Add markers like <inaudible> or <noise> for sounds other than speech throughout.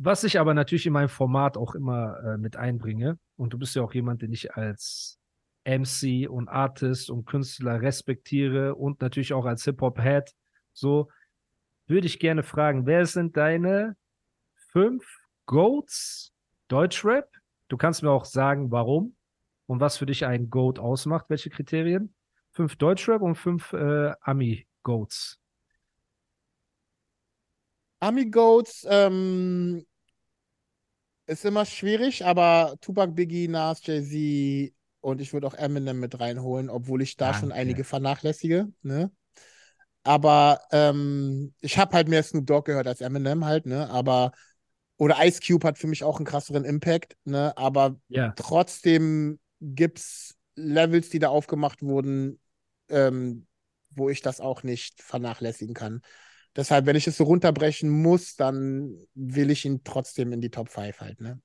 Was ich aber natürlich in meinem Format auch immer äh, mit einbringe, und du bist ja auch jemand, den ich als MC und Artist und Künstler respektiere und natürlich auch als Hip-Hop-Head, so würde ich gerne fragen, wer sind deine fünf Goats Deutschrap? Du kannst mir auch sagen, warum und was für dich ein Goat ausmacht, welche Kriterien? Fünf Deutschrap und fünf äh, Ami-Goats. Ami-Goats ähm, ist immer schwierig, aber Tupac, Biggie, Nas, Jay-Z und ich würde auch Eminem mit reinholen, obwohl ich da Danke. schon einige vernachlässige. Ne? Aber ähm, ich habe halt mehr Snoop Dogg gehört als Eminem halt, ne? Aber oder Ice Cube hat für mich auch einen krasseren Impact, ne? Aber Ja, trotzdem gibt's Levels, die da aufgemacht wurden, ähm, wo ich das auch nicht vernachlässigen kann. Deshalb, wenn ich es so runterbrechen muss, dann will ich ihn trotzdem in die Top 5 halt, ne?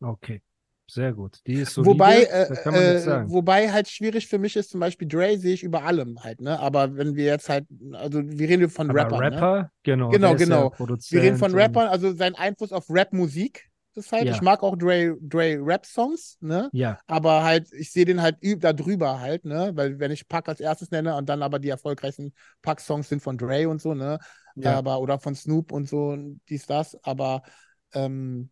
okay. Sehr gut. Die ist solide, Wobei, äh, äh, wobei halt schwierig für mich ist, zum Beispiel Dre sehe ich über allem halt, ne? Aber wenn wir jetzt halt, also wir reden von Rappern, ne? Rapper, genau. Genau, ja genau. Produzent Wir reden von Rappern, also sein Einfluss auf Rap-Musik ist halt, Ja. ich mag auch Dre, Dre Rap-Songs, ne? Ja, Aber halt, ich sehe den halt da drüber halt, ne? Weil wenn ich Pack als erstes nenne und dann aber die erfolgreichsten Pack-Songs sind von Dre und so, ne? ja. Aber, oder von Snoop und so, dies, das. Aber ähm,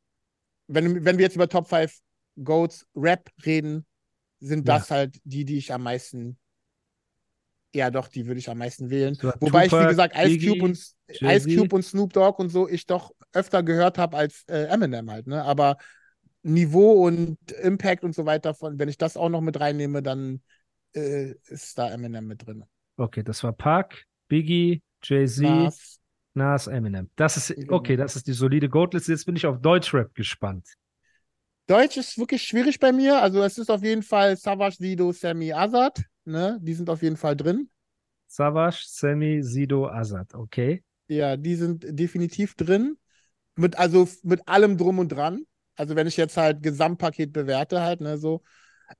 wenn, wenn wir jetzt über Top 5 Goats Rap reden, sind Ja. das halt die, die ich am meisten, ja doch, die würde ich am meisten wählen. So, Wobei ich, wie Tupac, gesagt, Ice Cube und Ice. Cube und Snoop Dogg und so ich doch öfter gehört habe als äh, Eminem halt, ne? Aber Niveau und Impact und so weiter, von, wenn ich das auch noch mit reinnehme, dann äh, ist da Eminem mit drin. Okay, das war Park, Biggie, Jay-Z, Nas, Nas, Eminem. Das ist, okay, das ist die solide Goatliste. Jetzt bin ich auf Deutschrap gespannt. Deutsch ist wirklich schwierig bei mir. Also es ist auf jeden Fall Savage, Sido, Sammy, Azad. Ne? Die sind auf jeden Fall drin. Savage, Sammy, Sido, Azad. Okay. Ja, die sind definitiv drin. Mit, also mit allem drum und dran. Also wenn ich jetzt halt Gesamtpaket bewerte, halt, ne, so.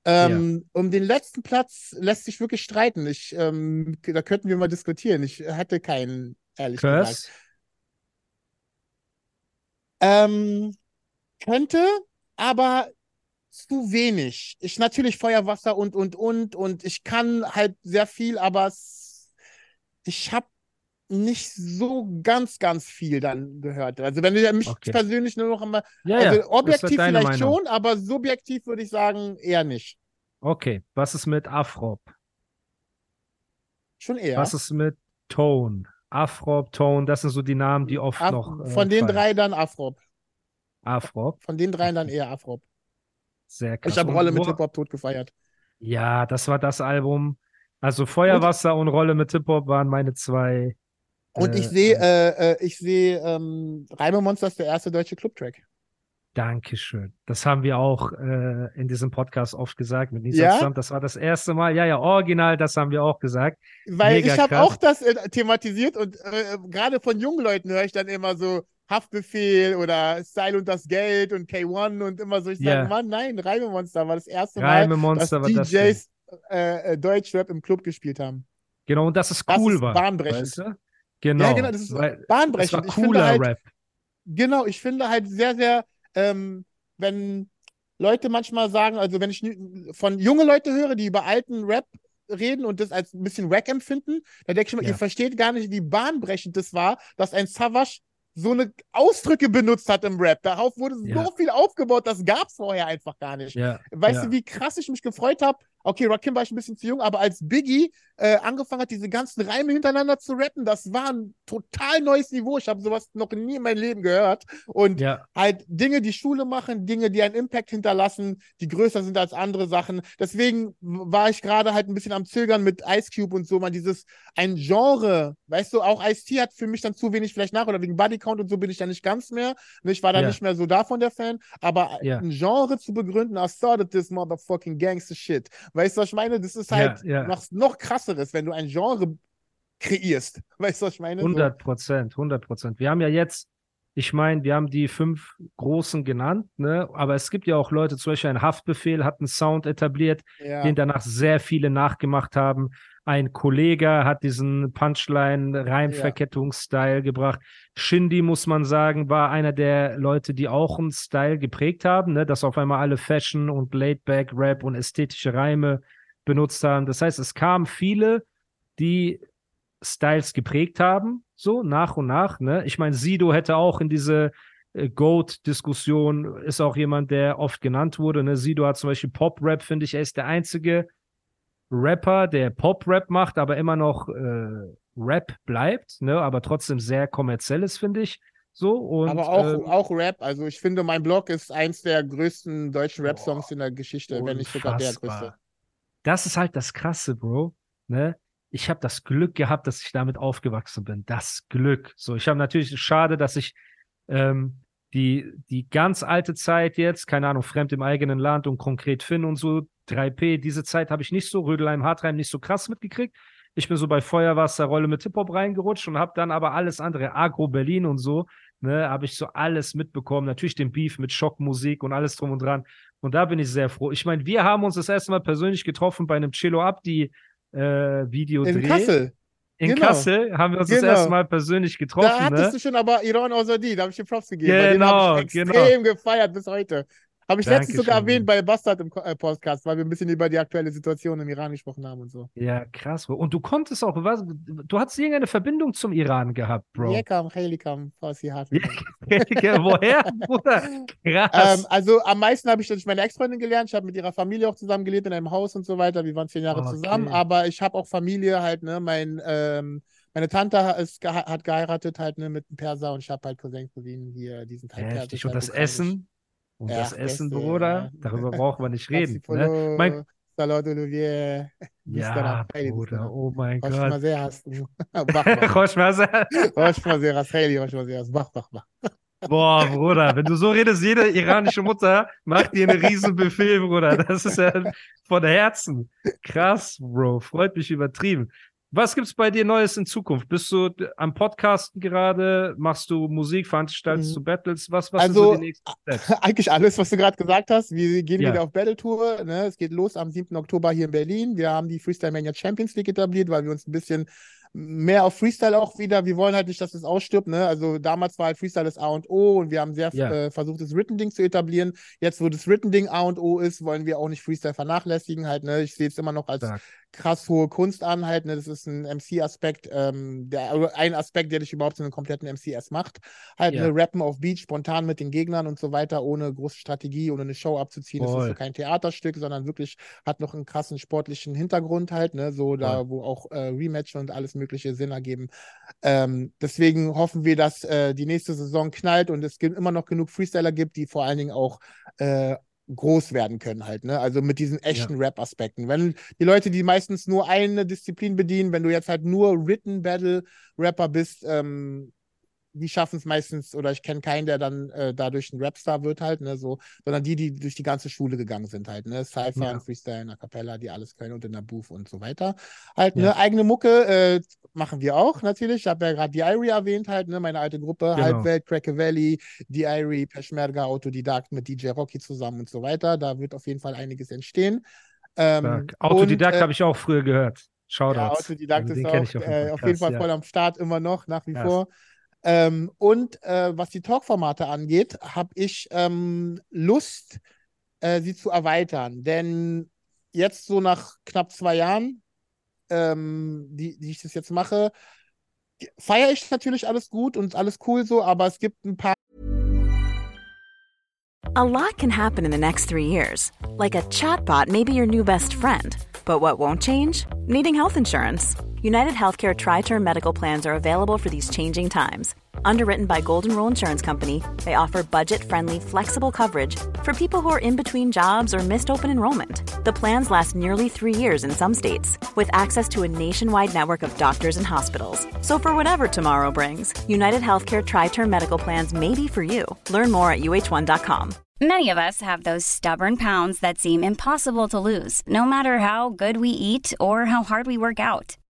Ähm, Um den letzten Platz lässt sich wirklich streiten. Ich, ähm, da könnten wir mal diskutieren. Ich hätte keinen, ehrlich gesagt. Curse. Ähm, könnte, aber zu wenig. Ich natürlich Feuer, Wasser und, und, und. Und ich kann halt sehr viel, aber ich habe nicht so ganz, ganz viel dann gehört. Also wenn du mich Okay. persönlich nur noch einmal, Ja, also ja. objektiv halt vielleicht Meinung. schon, aber subjektiv würde ich sagen eher nicht. Okay. Was ist mit Afrop? Schon eher. Was ist mit Tone? Afrop, Tone, das sind so die Namen, die oft Af- noch. äh, von den fallen. drei dann Afrop. Afrop, Von den dreien dann eher Afrop. Sehr krass. Ich habe Und Rolle mit Hip-Hop tot gefeiert. Ja, das war das Album. Also Feuerwasser und, Rolle mit Hip-Hop waren meine zwei. Und äh, ich sehe, äh, äh, äh, ich sehe, ähm, Reime Monster ist der erste deutsche Clubtrack. Dankeschön. Das haben wir auch äh, in diesem Podcast oft gesagt mit Nisa Ja? zusammen. Das war das erste Mal. Ja, ja, original, das haben wir auch gesagt. Weil Mega ich habe auch das äh, thematisiert und äh, gerade von jungen Leuten höre ich dann immer so Haftbefehl oder Style und das Geld und K1 und immer so. Ich Ja. sage, Mann, nein, Reime Monster war das erste Mal, Reimemonster dass war das. DJs äh, äh, Deutschrap im Club gespielt haben. Genau, und dass es Das cool ist war. bahnbrechend. Weißt du? Genau. Ja, genau, das ist weil das bahnbrechend. war Ich finde cooler halt, Rap. Genau, ich finde halt sehr, sehr, ähm, wenn Leute manchmal sagen, also wenn ich von junge Leute höre, die über alten Rap reden und das als ein bisschen Wack empfinden, dann denke ich mir, Ja. ihr versteht gar nicht, wie bahnbrechend das war, dass ein Savage so eine Ausdrücke benutzt hat im Rap. Darauf wurde Ja. so viel aufgebaut, das gab es vorher einfach gar nicht. Ja, Weißt ja. du, wie krass ich mich gefreut habe, Okay, Rakim war ich ein bisschen zu jung, aber als Biggie äh, angefangen hat, diese ganzen Reime hintereinander zu rappen, das war ein total neues Niveau. Ich habe sowas noch nie in meinem Leben gehört. Und Ja. halt Dinge, die Schule machen, Dinge, die einen Impact hinterlassen, die größer sind als andere Sachen. Deswegen war ich gerade halt ein bisschen am Zögern mit Ice Cube und so, man dieses ein Genre, weißt du, auch Ice-T hat für mich dann zu wenig vielleicht nach oder wegen Body Count und so bin ich da nicht ganz mehr. Ne, Ich war da Ja. nicht mehr so davon der Fan, aber Ja. ein Genre zu begründen, I started this motherfucking gangster shit. Weißt du, was ich meine? Das ist halt Ja, ja. Noch, noch krasseres, wenn du ein Genre kreierst. Weißt du, was ich meine? So. 100 Prozent, 100 Prozent. Wir haben ja jetzt, ich meine, wir haben die fünf großen genannt, ne? aber es gibt ja auch Leute, zum Beispiel ein Haftbefehl hat einen Sound etabliert, Ja. den danach sehr viele nachgemacht haben. Ein Kollege hat diesen Punchline-Reimverkettungsstyle gebracht. Shindy, muss man sagen, war einer der Leute, die auch einen Style geprägt haben, ne? dass auf einmal alle Fashion und Laidback-Rap und ästhetische Reime benutzt haben. Das heißt, es kamen viele, die Styles geprägt haben, so nach und nach. Ne? Ich meine, Sido hätte auch in diese äh, Goat-Diskussion, ist auch jemand, der oft genannt wurde. Ne? Sido hat zum Beispiel Pop-Rap, finde ich, er ist der einzige Rapper, der Pop-Rap macht, aber immer noch äh, Rap bleibt, ne? aber trotzdem sehr kommerziell ist, finde ich. So, und, aber auch, ähm, auch Rap. Also ich finde, mein Blog ist eins der größten deutschen Rap-Songs in der Geschichte, wenn nicht sogar der Unfassbar. größte. Das ist halt das Krasse, Bro. Ne? Ich habe das Glück gehabt, dass ich damit aufgewachsen bin. Das Glück. So, ich habe natürlich schade, dass ich ähm, die, die ganz alte Zeit jetzt, keine Ahnung, fremd im eigenen Land und konkret Finn und so, 3P, diese Zeit habe ich nicht so, Rödelheim, Hartreim nicht so krass mitgekriegt. Ich bin so bei Feuerwasserrolle mit Hip-Hop reingerutscht und habe dann aber alles andere, Agro Berlin und so, ne, habe ich so alles mitbekommen. Natürlich den Beef mit Schockmusik und alles drum und dran. Und da bin ich sehr froh. Ich meine, wir haben uns das erste Mal persönlich getroffen bei einem Chillo Abdi äh, Videodreh. In Kassel. In genau. Kassel haben wir uns Genau. das erste Mal persönlich Da getroffen. hattest Ne? du schon aber Iran Ozadi, da habe ich dir Props gegeben. Genau, habe ich genau. extrem gefeiert bis heute. Habe ich letztens sogar erwähnt bei Bastard im äh, Podcast, weil wir ein bisschen über die aktuelle Situation im Iran gesprochen haben und so. Ja, krass, Bro. Und du konntest auch, was, du hattest irgendeine Verbindung zum Iran gehabt, Bro. Yekam, Helikam, Farsi Hart. <laughs> Woher, Bruder? Krass. Ähm, also am meisten habe ich durch meine Ex-Freundin gelernt. Ich habe mit ihrer Familie auch zusammen gelebt in einem Haus und so weiter. Wir waren zehn Jahre Okay. zusammen, aber ich habe auch Familie halt, ne, mein, ähm, meine Tante ist, hat geheiratet halt, ne, mit einem Perser und ich habe halt Cousins, Cousinen hier, die sind halt Heftig. Und das. Essen? Und Ja, das Essen, Beste, Bruder? Darüber brauchen wir nicht <laughs> reden. Ne? Mein, Salat Olivier. <laughs> ja, Bruder, oh mein Gott. Mazeras. <laughs> Hey, Rosh Mazeras. Bach, bach, bach. Boah, Bruder, wenn du so redest, jede iranische Mutter macht dir einen riesen Befehl, Bruder. Das ist ja von Herzen. Krass, Bro. Freut mich übertrieben. Was gibt's bei dir Neues in Zukunft? Bist du am Podcasten gerade? Machst du Musik, veranstaltest Mhm. du Battles? Was, was Also, sind so die nächsten Steps? <laughs> Eigentlich alles, was du gerade gesagt hast. Wir gehen Ja. wieder auf Battle Tour. Ne? Es geht los am 7. Oktober hier in Berlin. Wir haben die Freestyle Mania Champions League etabliert, weil wir uns ein bisschen mehr auf Freestyle auch wieder. Wir wollen halt nicht, dass es ausstirbt. Ne? Also damals war halt Freestyle das A und O und wir haben sehr Ja. äh, versucht, das Written-Ding zu etablieren. Jetzt, wo das Written-Ding A und O ist, wollen wir auch nicht Freestyle vernachlässigen. Halt, ne? Ich sehe es immer noch als Stark. Krass hohe Kunst an. Halt, ne? Das ist ein MC-Aspekt, ähm, der, also ein Aspekt, der dich überhaupt zu einem kompletten MCS macht. Halt, Ja. ne? Rappen auf Beat, spontan mit den Gegnern und so weiter, ohne große Strategie, ohne eine Show abzuziehen. Das ist so kein Theaterstück, sondern wirklich hat noch einen krassen sportlichen Hintergrund halt, ne? So da, wo auch äh, Rematch und alles mögliche Sinn ergeben. Ähm, deswegen hoffen wir, dass äh, die nächste Saison knallt und es gibt immer noch genug Freestyler gibt, die vor allen Dingen auch äh, groß werden können halt, ne? Also mit diesen echten Rap-Aspekten. Wenn die Leute, die meistens nur eine Disziplin bedienen, wenn du jetzt halt nur Written Battle Rapper bist, ähm, die schaffen es meistens, oder ich kenne keinen, der dann äh, dadurch ein Rapstar wird halt, ne, so, sondern die, die durch die ganze Schule gegangen sind halt, ne, Cypher Ja. und Freestyle, A Cappella, die alles können und in der Booth und so weiter. Halt, Ja. ne, eigene Mucke äh, machen wir auch natürlich. Ich habe ja gerade die Irie erwähnt halt, ne, meine alte Gruppe, Genau. Halbwelt, Cracker Valley, die Irie, Peschmerga, Autodidakt mit DJ Rocky zusammen und so weiter. Da wird auf jeden Fall einiges entstehen. Ähm. Autodidakt äh, habe ich auch früher gehört. Shoutouts. ja, Autodidakt Also ist auch auf äh, jeden Fall. auf jeden Krass, Fall ja. voll am Start, immer noch, nach wie Krass. vor. Ähm, und äh, was die Talkformate angeht, habe ich ähm, Lust, äh, sie zu erweitern. Denn jetzt so nach knapp zwei Jahren, ähm, die, die ich das jetzt mache, feiere ich natürlich alles gut und alles cool so, aber es gibt ein paar A lot can happen in the next three years. Like a chatbot may be your new best friend. But what won't change? Needing health insurance. United Healthcare Tri Term Medical Plans are available for these changing times. Underwritten by Golden Rule Insurance Company, they offer budget friendly, flexible coverage for people who are in between jobs or missed open enrollment. The plans last nearly three years in some states, with access to a nationwide network of doctors and hospitals. So, for whatever tomorrow brings, United Healthcare Tri Term Medical Plans may be for you. Learn more at uh1.com. Many of us have those stubborn pounds that seem impossible to lose, no matter how good we eat or how hard we work out.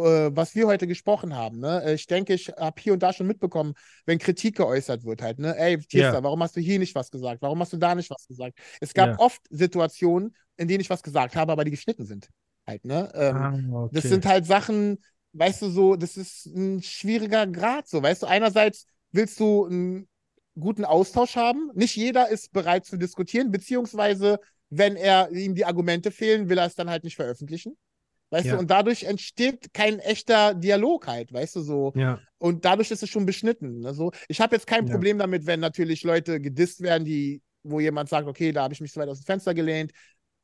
was wir heute gesprochen haben. Ne? Äh, ich denke, ich habe hier und da schon mitbekommen, wenn Kritik geäußert wird halt. Ne? Ey, Tista, Ja. warum hast du hier nicht was gesagt? Warum hast du da nicht was gesagt? Es gab Ja. oft Situationen, in denen ich was gesagt habe, aber die geschnitten sind. Halt, ne? Ähm, Ah, Das okay. sind halt Sachen, weißt du, so, das ist ein schwieriger Grad, so, weißt du, einerseits willst du einen guten Austausch haben. Nicht jeder ist bereit zu diskutieren, beziehungsweise, wenn er ihm die Argumente fehlen, will er es dann halt nicht veröffentlichen. Weißt Ja. du, und dadurch entsteht kein echter Dialog halt, weißt du, so. Ja, Und dadurch ist es schon beschnitten. Ne? So, ich habe jetzt kein Ja. Problem damit, wenn natürlich Leute gedisst werden, die, wo jemand sagt, okay, da habe ich mich zu weit aus dem Fenster gelehnt.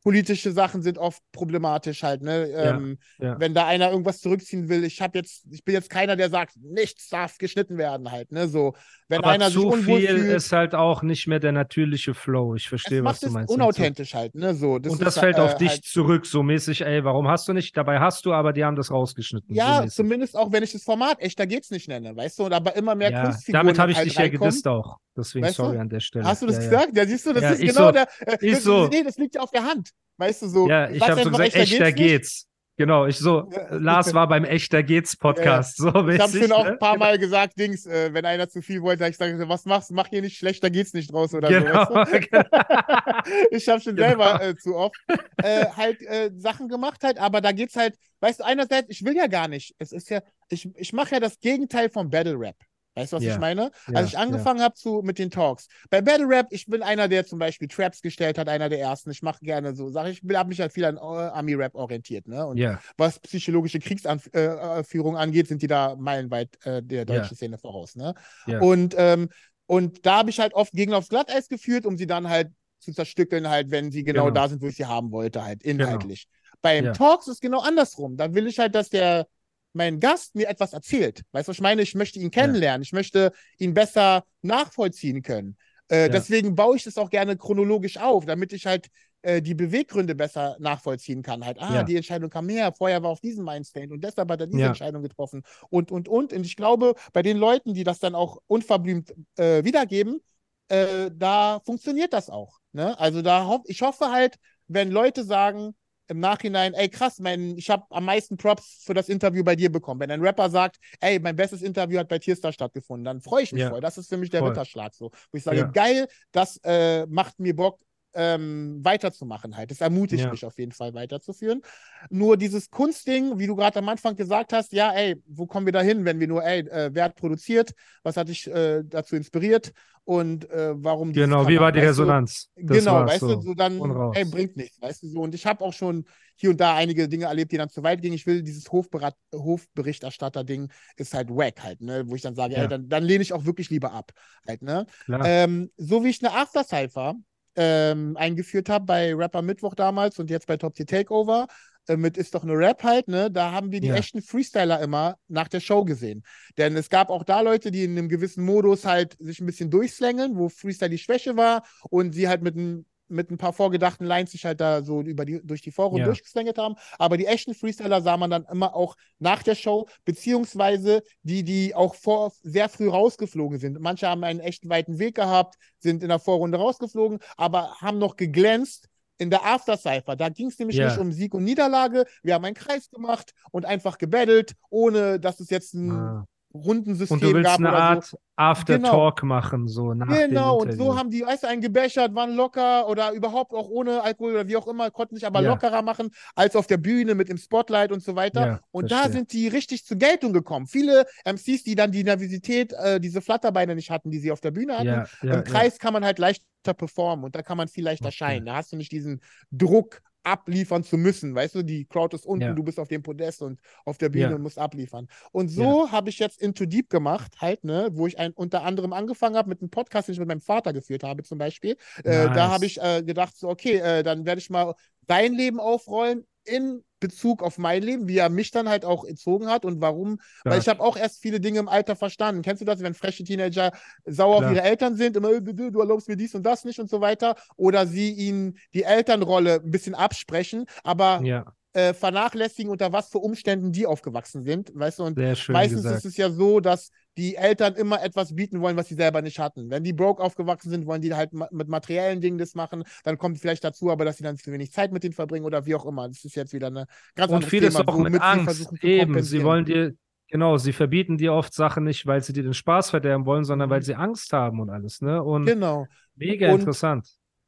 Politische Sachen sind oft problematisch halt, ne? Ja, Ähm, ja. Wenn da einer irgendwas zurückziehen will, ich habe jetzt, ich bin jetzt keiner, der sagt, nichts darf geschnitten werden halt, ne? So, wenn Aber einer sich zu unwohl viel fühlt, ist halt auch nicht mehr der natürliche Flow. Ich verstehe, was du es meinst. unauthentisch halt, ne? So, das Und das ist, fällt äh, auf dich halt, zurück, so mäßig, ey, warum hast du nicht? Dabei hast du, aber die haben das rausgeschnitten. so Ja, mäßig. zumindest auch wenn ich das Format echter geht's nicht nenne, weißt du, und aber immer mehr Ja, Kunstfiguren damit habe ich halt dich ja gedisst auch. Deswegen Weißt du? sorry an der Stelle. Hast du das ja, ja. gesagt? Ja, siehst du, das Ja, ist genau so. der. Äh, das, so. Nee, das liegt ja auf der Hand. Weißt du so. Ja, ich habe so gesagt, echter nicht. geht's. Genau, ich so, Ja. äh, Lars war beim Echter geht's Podcast. So Ich habe schon auch ne? ein paar Mal gesagt, Dings, äh, wenn einer zu viel wollte, hab ich gesagt, was machst du? Mach hier nicht schlechter geht's nicht draus oder Genau, so. Weißt <laughs> genau. du? <laughs> ich habe schon Genau. selber äh, zu oft äh, halt äh, Sachen gemacht halt, aber da geht's halt, weißt du, einerseits, ich will ja gar nicht. Es ist ja, ich, ich mache ja das Gegenteil vom Battle Rap. Weißt du, was Ja. ich meine? Ja, Als ich angefangen habe zu mit den Talks. Bei Battle Rap, ich bin einer, der zum Beispiel Traps gestellt hat, einer der ersten. Ich mache gerne so Sachen. Ich habe mich halt viel an äh, Ami-Rap orientiert, ne? Und was psychologische Kriegsanführung angeht, sind die da meilenweit äh, der deutschen. Szene voraus. Ne? Und, ähm, und da habe ich halt oft Gegner aufs Glatteis geführt, um sie dann halt zu zerstückeln, halt, wenn sie genau, Genau. da sind, wo ich sie haben wollte, halt inhaltlich. Beim Ja. Talks ist genau andersrum. Da will ich halt, dass der mein Gast mir etwas erzählt. Weißt du, was ich meine? Ich möchte ihn kennenlernen. Ich möchte ihn besser nachvollziehen können. Äh, Ja. Deswegen baue ich das auch gerne chronologisch auf, damit ich halt äh, die Beweggründe besser nachvollziehen kann. Halt, ah, Ja. die Entscheidung kam her, vorher war auf diesem Mindstate und deshalb hat er diese Ja. Entscheidung getroffen und, und, und. Und ich glaube, bei den Leuten, die das dann auch unverblümt äh, wiedergeben, äh, da funktioniert das auch. Ne? Also da hoff, ich hoffe halt, wenn Leute sagen im Nachhinein, ey krass, mein, ich habe am meisten Props für das Interview bei dir bekommen. Wenn ein Rapper sagt, ey, mein bestes Interview hat bei Tierstar stattgefunden, dann freue ich mich Ja. voll. Das ist für mich der Voll. Ritterschlag so. Wo ich sage, Ja. geil, das äh, macht mir Bock, ähm, weiterzumachen halt. Das ermutigt Ja. mich auf jeden Fall weiterzuführen. Nur dieses Kunstding, wie du gerade am Anfang gesagt hast, ja, ey, wo kommen wir da hin, wenn wir nur, ey, äh, wer hat produziert, was hat dich äh, dazu inspiriert und äh, warum dieses genau, wie war die du? Resonanz? Das genau, weißt so. du, so dann, ey, bringt nichts, weißt du, so. Und ich habe auch schon hier und da einige Dinge erlebt, die dann zu weit gingen. Ich will dieses Hofberat Hofberichterstatter-Ding ist halt wack halt, ne, wo ich dann sage, Ja. ey, dann, dann lehne ich auch wirklich lieber ab, halt, ne. Ähm, so wie ich eine After-Cypher ähm, eingeführt habe bei Rapper Mittwoch damals und jetzt bei Top Tier Takeover äh, mit Ist doch eine Rap halt, ne? Da haben wir die Ja. echten Freestyler immer nach der Show gesehen. Denn es gab auch da Leute, die in einem gewissen Modus halt sich ein bisschen durchslängeln, wo Freestyle die Schwäche war und sie halt mit ein, mit ein paar vorgedachten Lines sich halt da so über die, durch die Vorrunde Ja. durchgeslängelt haben. Aber die echten Freestyler sah man dann immer auch nach der Show, beziehungsweise die, die auch vor, sehr früh rausgeflogen sind. Manche haben einen echt weiten Weg gehabt, sind in der Vorrunde rausgeflogen, aber haben noch geglänzt in der After-Cypher. Da ging es nämlich Ja. nicht um Sieg und Niederlage. Wir haben einen Kreis gemacht und einfach gebettelt, ohne dass es jetzt ein Ah, Rundensystem Und du willst eine Art so. After-Talk machen, so nach Genau, und so haben die, weißt du, einen gebechert, waren locker oder überhaupt auch ohne Alkohol oder wie auch immer, konnten sich aber Ja. lockerer machen als auf der Bühne mit dem Spotlight und so weiter. Ja, und da verstehe. sind die richtig zur Geltung gekommen. Viele MCs, die dann die Nervosität, äh, diese Flatterbeine nicht hatten, die sie auf der Bühne hatten, ja, im Kreis kann man halt leichter performen und da kann man viel leichter Okay. scheinen. Da hast du nicht diesen Druck, abliefern zu müssen. Weißt du, die Crowd ist unten, Ja. du bist auf dem Podest und auf der Bühne Ja. und musst abliefern. Und so habe ich jetzt Into Deep gemacht, halt, ne, wo ich ein, unter anderem angefangen habe mit einem Podcast, den ich mit meinem Vater geführt habe, zum Beispiel. Äh, da Nice. habe ich äh, gedacht, so, okay, äh, dann werde ich mal sein Leben aufrollen in Bezug auf mein Leben, wie er mich dann halt auch erzogen hat und warum. Weil ich habe auch erst viele Dinge im Alter verstanden. Kennst du das, wenn freche Teenager sauer Klar. auf ihre Eltern sind, immer, äh, du, erlaubst mir dies und das nicht und so weiter, oder sie ihnen die Elternrolle ein bisschen absprechen, aber ja, äh, vernachlässigen, unter was für Umständen die aufgewachsen sind, weißt du, und meistens gesagt. ist es ja so, dass die Eltern immer etwas bieten wollen, was sie selber nicht hatten. Wenn die broke aufgewachsen sind, wollen die halt ma mit materiellen Dingen das machen, dann kommt vielleicht dazu, aber dass sie dann zu wenig Zeit mit denen verbringen oder wie auch immer. Das ist jetzt wieder eine ganz Und vieles Thema, auch mit sie Angst. zu Eben, sie wollen dir, genau, sie verbieten dir oft Sachen nicht, weil sie dir den Spaß verderben wollen, sondern Mhm. weil sie Angst haben und alles, ne? Und Genau. mega Und- interessant.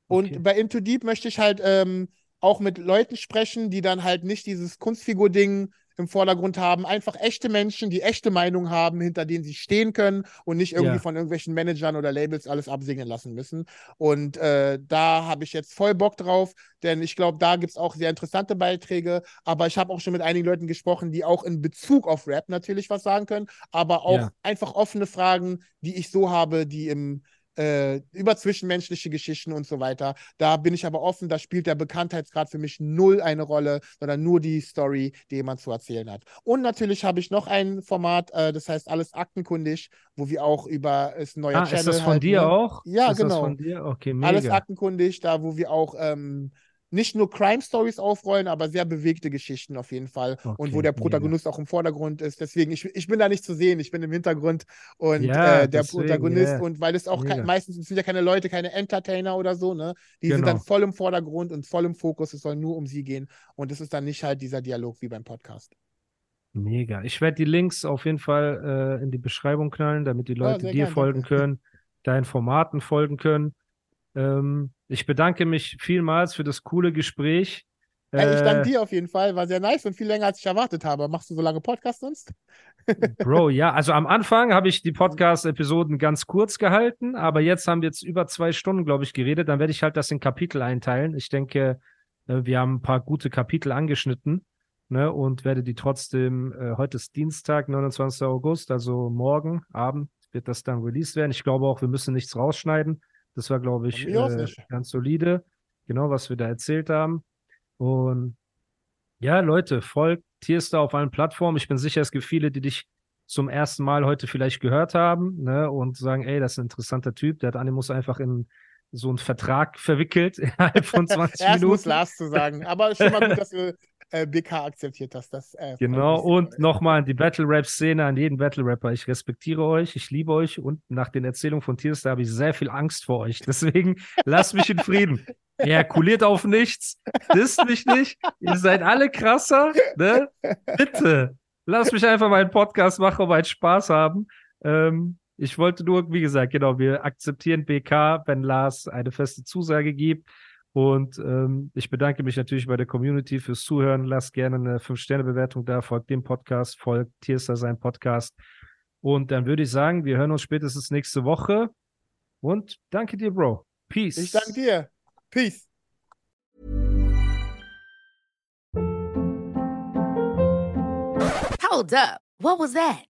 Und Okay. bei Into Deep möchte ich halt ähm, auch mit Leuten sprechen, die dann halt nicht dieses Kunstfigur-Ding im Vordergrund haben. Einfach echte Menschen, die echte Meinung haben, hinter denen sie stehen können und nicht irgendwie Ja. von irgendwelchen Managern oder Labels alles absegnen lassen müssen. Und äh, da habe ich jetzt voll Bock drauf, denn ich glaube, da gibt es auch sehr interessante Beiträge. Aber ich habe auch schon mit einigen Leuten gesprochen, die auch in Bezug auf Rap natürlich was sagen können, aber auch Ja. einfach offene Fragen, die ich so habe, die im äh, über zwischenmenschliche Geschichten und so weiter. Da bin ich aber offen, da spielt der Bekanntheitsgrad für mich null eine Rolle, sondern nur die Story, die jemand zu erzählen hat. Und natürlich habe ich noch ein Format, äh, das heißt alles aktenkundig, wo wir auch über ist ein neuer Ah, Channel ist das von halt, dir ne? auch? Ja, ist genau. Das von dir? Okay, mega. Alles aktenkundig, da wo wir auch ähm, nicht nur Crime Stories aufrollen, aber sehr bewegte Geschichten auf jeden Fall. und Okay, wo der mega. Protagonist auch im Vordergrund ist. Deswegen, ich, ich bin da nicht zu sehen, ich bin im Hintergrund und Ja, äh, der deswegen, Protagonist ja. und weil es auch kein, Mega. meistens sind ja keine Leute, keine Entertainer oder so, ne? Die sind dann Genau. voll im Vordergrund und voll im Fokus, es soll nur um sie gehen. Und es ist dann nicht halt dieser Dialog wie beim Podcast. Mega. Ich werde die Links auf jeden Fall äh, in die Beschreibung knallen, damit die Leute sehr dir gern, folgen <laughs> können, deinen Formaten folgen können. Ähm, ich bedanke mich vielmals für das coole Gespräch. Ey, ich danke Äh, dir auf jeden Fall, war sehr nice und viel länger als ich erwartet habe. Machst du so lange Podcast sonst? <laughs> Bro, ja, also am Anfang habe ich die Podcast-Episoden ganz kurz gehalten, aber jetzt haben wir jetzt über zwei Stunden, glaube ich, geredet. Dann werde ich halt das in Kapitel einteilen. Ich denke, äh, wir haben ein paar gute Kapitel angeschnitten ne, und werde die trotzdem, äh, heute ist Dienstag, 29. August, also morgen Abend wird das dann released werden. Ich glaube auch, wir müssen nichts rausschneiden. Das war, glaube ich, äh, ganz solide, genau, was wir da erzählt haben. Und ja, Leute, folgt Tierstar auf allen Plattformen. Ich bin sicher, es gibt viele, die dich zum ersten Mal heute vielleicht gehört haben ne, und sagen, ey, das ist ein interessanter Typ. Der hat Animus einfach in so einen Vertrag verwickelt <laughs> innerhalb von 20 Erst muss Minuten. Lars zu sagen. Aber schon mal gut, dass <laughs> du äh, BK akzeptiert hast. Das, äh, Genau, und nochmal an die Battle-Rap-Szene, an jeden Battle-Rapper. Ich respektiere euch, ich liebe euch und nach den Erzählungen von Tierstar habe ich sehr viel Angst vor euch. <laughs> Deswegen lasst mich in Frieden. Ihr erkuliert auf nichts, disst mich nicht, ihr seid alle krasser, ne? Bitte, lasst mich einfach meinen Podcast machen und meinen Spaß haben. Ähm, ich wollte nur, wie gesagt, genau, wir akzeptieren BK, wenn Lars eine feste Zusage gibt. Und ähm, ich bedanke mich natürlich bei der Community fürs Zuhören. Lasst gerne eine 5-Sterne-Bewertung da, folgt dem Podcast, folgt Tierster sein Podcast. Und dann würde ich sagen, wir hören uns spätestens nächste Woche. Und danke dir, Bro. Peace. Ich danke dir. Peace. Hold up. What was that?